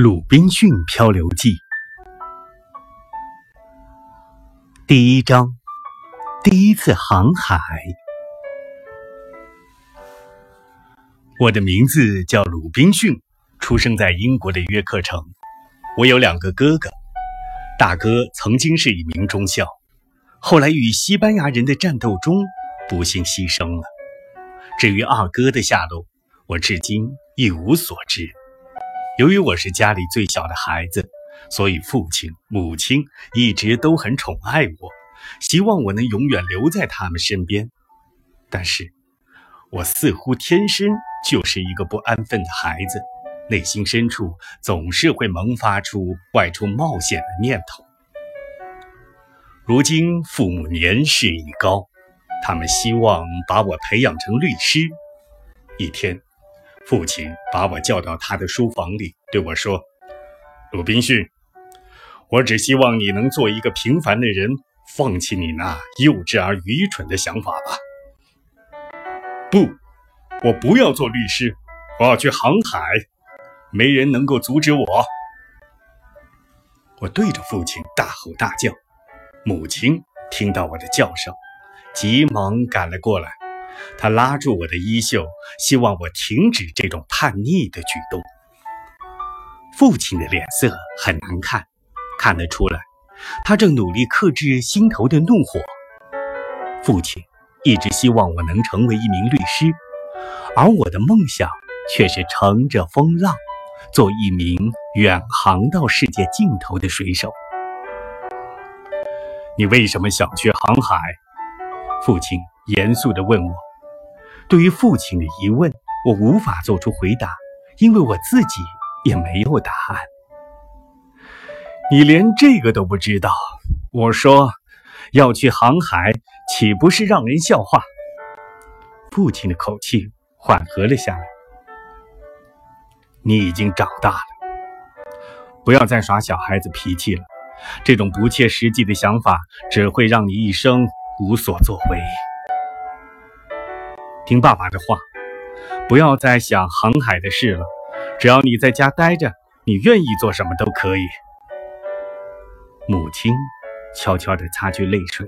鲁滨逊漂流记第一章：第一次航海。我的名字叫鲁滨逊，出生在英国的约克城。我有两个哥哥，大哥曾经是一名中校，后来与西班牙人的战斗中不幸牺牲了。至于二哥的下落，我至今一无所知。由于我是家里最小的孩子，所以父亲、母亲一直都很宠爱我，希望我能永远留在他们身边。但是，我似乎天生就是一个不安分的孩子，内心深处总是会萌发出外出冒险的念头。如今父母年事已高，他们希望把我培养成律师。一天。父亲把我叫到他的书房里，对我说：“鲁滨逊，我只希望你能做一个平凡的人，放弃你那幼稚而愚蠢的想法吧。”不，我不要做律师，我要去航海，没人能够阻止我。我对着父亲大吼大叫，母亲听到我的叫声，急忙赶了过来。他拉住我的衣袖，希望我停止这种叛逆的举动。父亲的脸色很难看，看得出来，他正努力克制心头的怒火。父亲一直希望我能成为一名律师，而我的梦想却是乘着风浪，做一名远航到世界尽头的水手。你为什么想去航海？父亲严肃地问我。对于父亲的疑问，我无法做出回答，因为我自己也没有答案。你连这个都不知道？我说要去航海，岂不是让人笑话？父亲的口气缓和了下来。你已经长大了，不要再耍小孩子脾气了。这种不切实际的想法只会让你一生无所作为。听爸爸的话，不要再想航海的事了。只要你在家待着，你愿意做什么都可以。母亲悄悄地擦去泪水，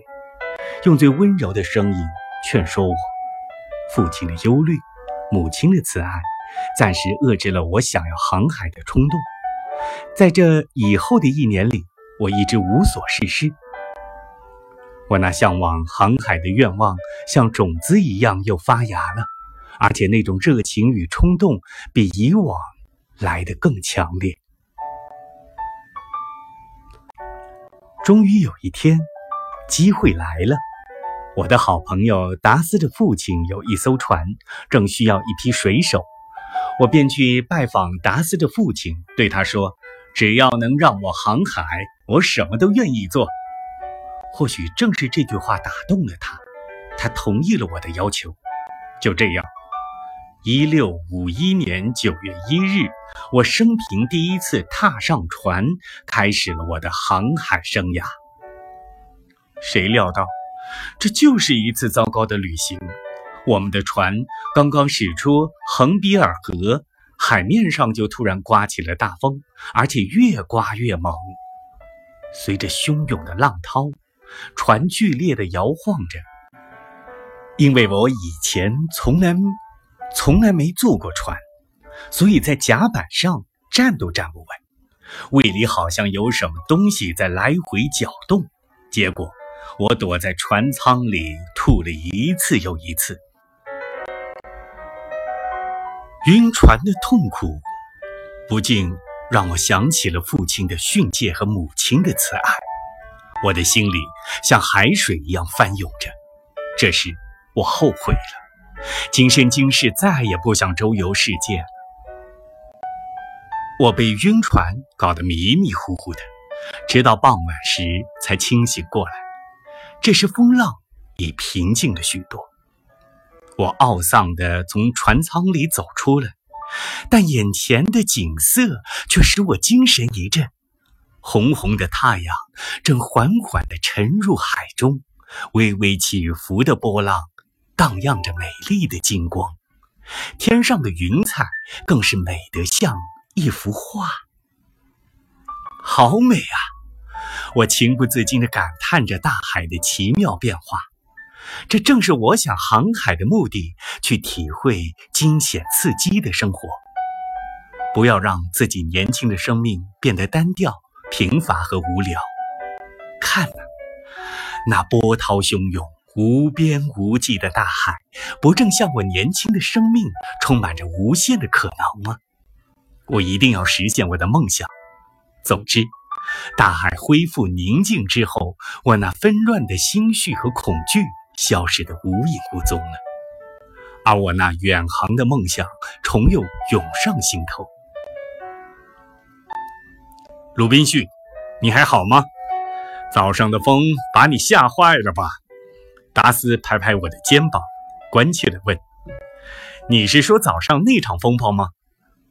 用最温柔的声音劝说我。父亲的忧虑，母亲的慈爱，暂时遏制了我想要航海的冲动。在这以后的一年里，我一直无所事事。我那向往航海的愿望像种子一样又发芽了，而且那种热情与冲动比以往来得更强烈。终于有一天，机会来了。我的好朋友达斯的父亲有一艘船，正需要一批水手，我便去拜访达斯的父亲，对他说：“只要能让我航海，我什么都愿意做。”或许正是这句话打动了他，他同意了我的要求。就这样，一六五一年九月一日，我生平第一次踏上船，开始了我的航海生涯。谁料到，这就是一次糟糕的旅行。我们的船刚刚驶出横比尔河，海面上就突然刮起了大风，而且越刮越猛，随着汹涌的浪涛。船剧烈地摇晃着，因为我以前从来从来没坐过船，所以在甲板上站都站不稳，胃里好像有什么东西在来回搅动。结果我躲在船舱里吐了一次又一次。晕船的痛苦，不禁让我想起了父亲的训诫和母亲的慈爱。我的心里像海水一样翻涌着，这时我后悔了，今生今世再也不想周游世界了。我被晕船搞得迷迷糊糊的，直到傍晚时才清醒过来。这时风浪已平静了许多，我懊丧地从船舱里走出来，但眼前的景色却使我精神一振。红红的太阳正缓缓地沉入海中，微微起伏的波浪荡漾着美丽的金光，天上的云彩更是美得像一幅画。好美啊！我情不自禁地感叹着大海的奇妙变化。这正是我想航海的目的，去体会惊险刺激的生活。不要让自己年轻的生命变得单调、贫乏和无聊。看呐，那波涛汹涌、无边无际的大海，不正像我年轻的生命，充满着无限的可能吗？我一定要实现我的梦想。总之，大海恢复宁静之后，我那纷乱的心绪和恐惧消失得无影无踪了，而我那远航的梦想重又涌上心头。鲁滨逊，你还好吗？早上的风把你吓坏了吧？达斯拍拍我的肩膀，关切地问：“你是说早上那场风暴吗？”“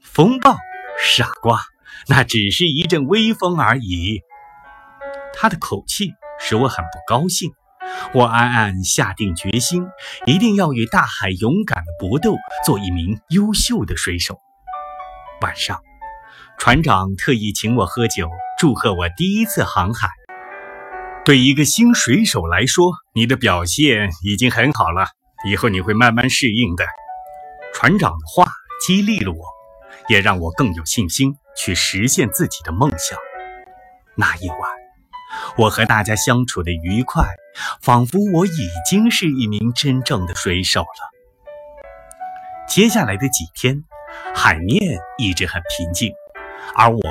风暴，傻瓜，那只是一阵微风而已。”他的口气使我很不高兴。我暗暗下定决心，一定要与大海勇敢的搏斗，做一名优秀的水手。晚上，船长特意请我喝酒，祝贺我第一次航海。对一个新水手来说，你的表现已经很好了，以后你会慢慢适应的。船长的话激励了我，也让我更有信心去实现自己的梦想。那一晚，我和大家相处的愉快，仿佛我已经是一名真正的水手了。接下来的几天，海面一直很平静，而我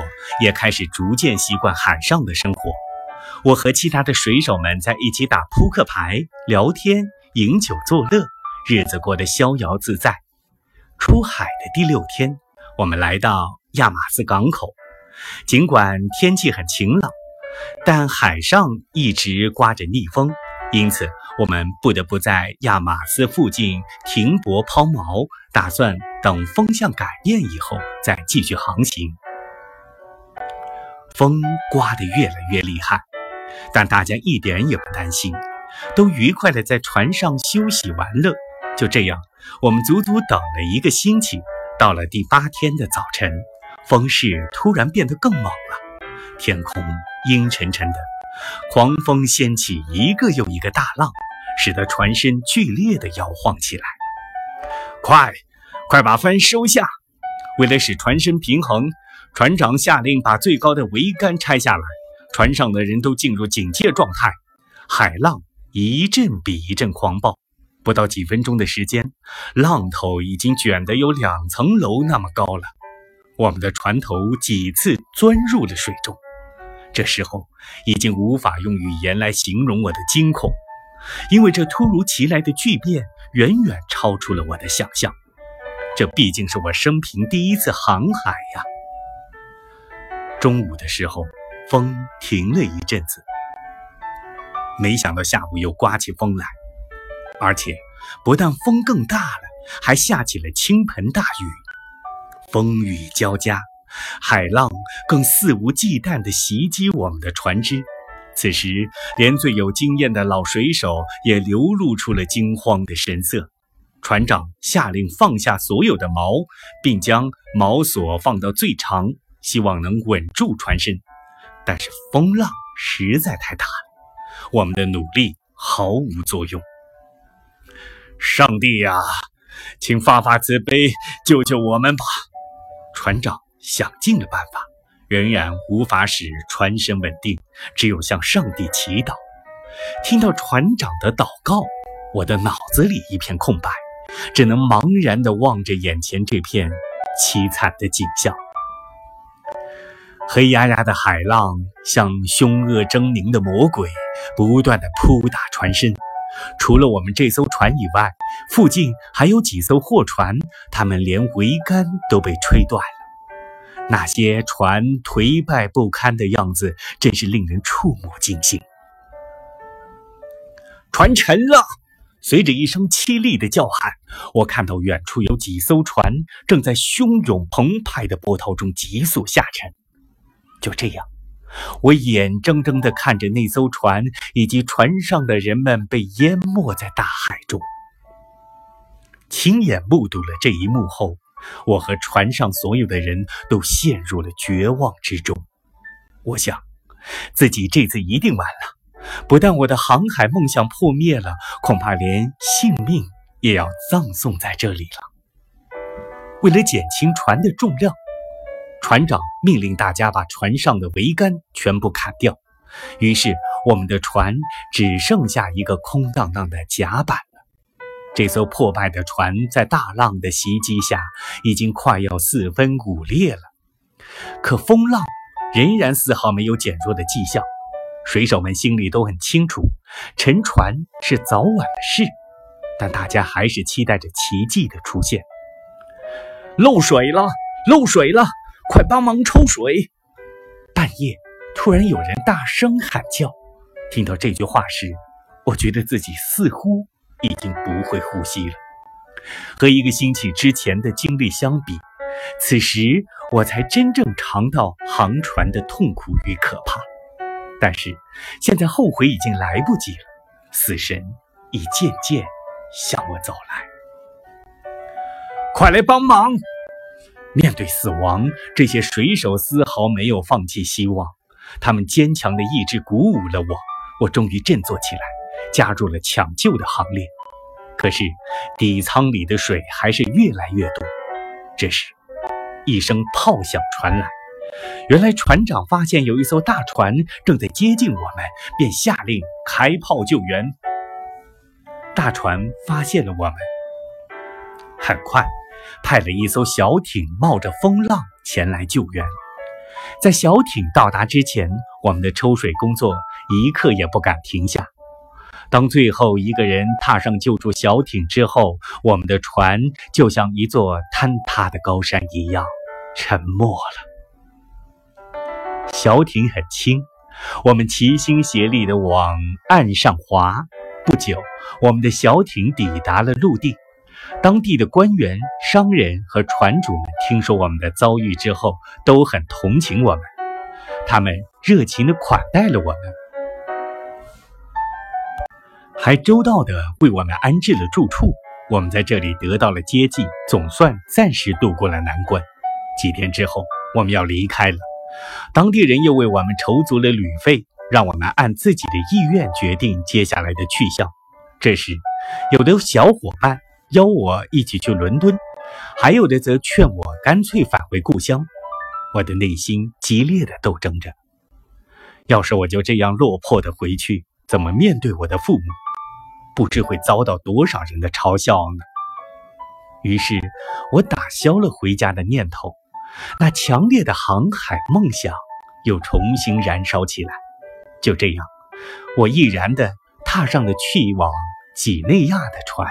也开始逐渐习惯海上的生活。我和其他的水手们在一起打扑克牌、聊天、饮酒作乐，日子过得逍遥自在。出海的第六天，我们来到亚马斯港口。尽管天气很晴朗，但海上一直刮着逆风，因此我们不得不在亚马斯附近停泊抛锚，打算等风向改变以后再继续航行。风刮得越来越厉害。但大家一点也不担心，都愉快地在船上休息玩乐。就这样，我们足足等了一个星期。到了第八天的早晨，风势突然变得更猛了，天空阴沉沉的，狂风掀起一个又一个大浪，使得船身剧烈地摇晃起来。快，快把帆收下！为了使船身平衡，船长下令把最高的桅杆拆下来。船上的人都进入警戒状态，海浪一阵比一阵狂暴。不到几分钟的时间，浪头已经卷得有两层楼那么高了。我们的船头几次钻入了水中。这时候已经无法用语言来形容我的惊恐，因为这突如其来的巨变远远超出了我的想象。这毕竟是我生平第一次航海呀！中午的时候。风停了一阵子，没想到下午又刮起风来，而且不但风更大了，还下起了倾盆大雨。风雨交加，海浪更肆无忌惮地袭击我们的船只。此时，连最有经验的老水手也流露出了惊慌的神色。船长下令放下所有的锚，并将锚索放到最长，希望能稳住船身。但是风浪实在太大了，我们的努力毫无作用。上帝呀，请发发慈悲，救救我们吧！船长想尽了办法，仍然无法使船身稳定，只有向上帝祈祷。听到船长的祷告，我的脑子里一片空白，只能茫然地望着眼前这片凄惨的景象。黑压压的海浪像凶恶狰狞的魔鬼，不断的扑打船身。除了我们这艘船以外，附近还有几艘货船，他们连桅杆都被吹断了。那些船颓败不堪的样子，真是令人触目惊心。船沉了！随着一声凄厉的叫喊，我看到远处有几艘船正在汹涌澎湃的波涛中急速下沉。就这样，我眼睁睁地看着那艘船以及船上的人们被淹没在大海中。亲眼目睹了这一幕后，我和船上所有的人都陷入了绝望之中。我想，自己这次一定完了。不但我的航海梦想破灭了，恐怕连性命也要葬送在这里了。为了减轻船的重量，船长命令大家把船上的桅杆全部砍掉。于是，我们的船只剩下一个空荡荡的甲板了。这艘破败的船在大浪的袭击下，已经快要四分五裂了。可风浪仍然丝毫没有减弱的迹象。水手们心里都很清楚，沉船是早晚的事，但大家还是期待着奇迹的出现。漏水了，漏水了！快帮忙抽水！半夜，突然有人大声喊叫。听到这句话时，我觉得自己似乎已经不会呼吸了。和一个星期之前的经历相比，此时我才真正尝到航船的痛苦与可怕。但是现在后悔已经来不及了，死神已渐渐向我走来。快来帮忙！面对死亡，这些水手丝毫没有放弃希望。他们坚强的意志鼓舞了我，我终于振作起来，加入了抢救的行列。可是底舱里的水还是越来越多。这时，一声炮响传来，原来船长发现有一艘大船正在接近我们，便下令开炮救援。大船发现了我们，很快。派了一艘小艇，冒着风浪前来救援。在小艇到达之前，我们的抽水工作一刻也不敢停下。当最后一个人踏上救助小艇之后，我们的船就像一座坍塌的高山一样沉没了。小艇很轻，我们齐心协力地往岸上划。不久，我们的小艇抵达了陆地。当地的官员、商人和船主们听说我们的遭遇之后，都很同情我们，他们热情地款待了我们，还周到地为我们安置了住处。我们在这里得到了接济，总算暂时度过了难关。几天之后，我们要离开了，当地人又为我们筹足了旅费，让我们按自己的意愿决定接下来的去向。这时，有的小伙伴。邀我一起去伦敦，还有的则劝我干脆返回故乡。我的内心激烈的斗争着。要是我就这样落魄的回去，怎么面对我的父母？不知会遭到多少人的嘲笑呢？于是，我打消了回家的念头。那强烈的航海梦想又重新燃烧起来。就这样，我毅然地踏上了去往几内亚的船。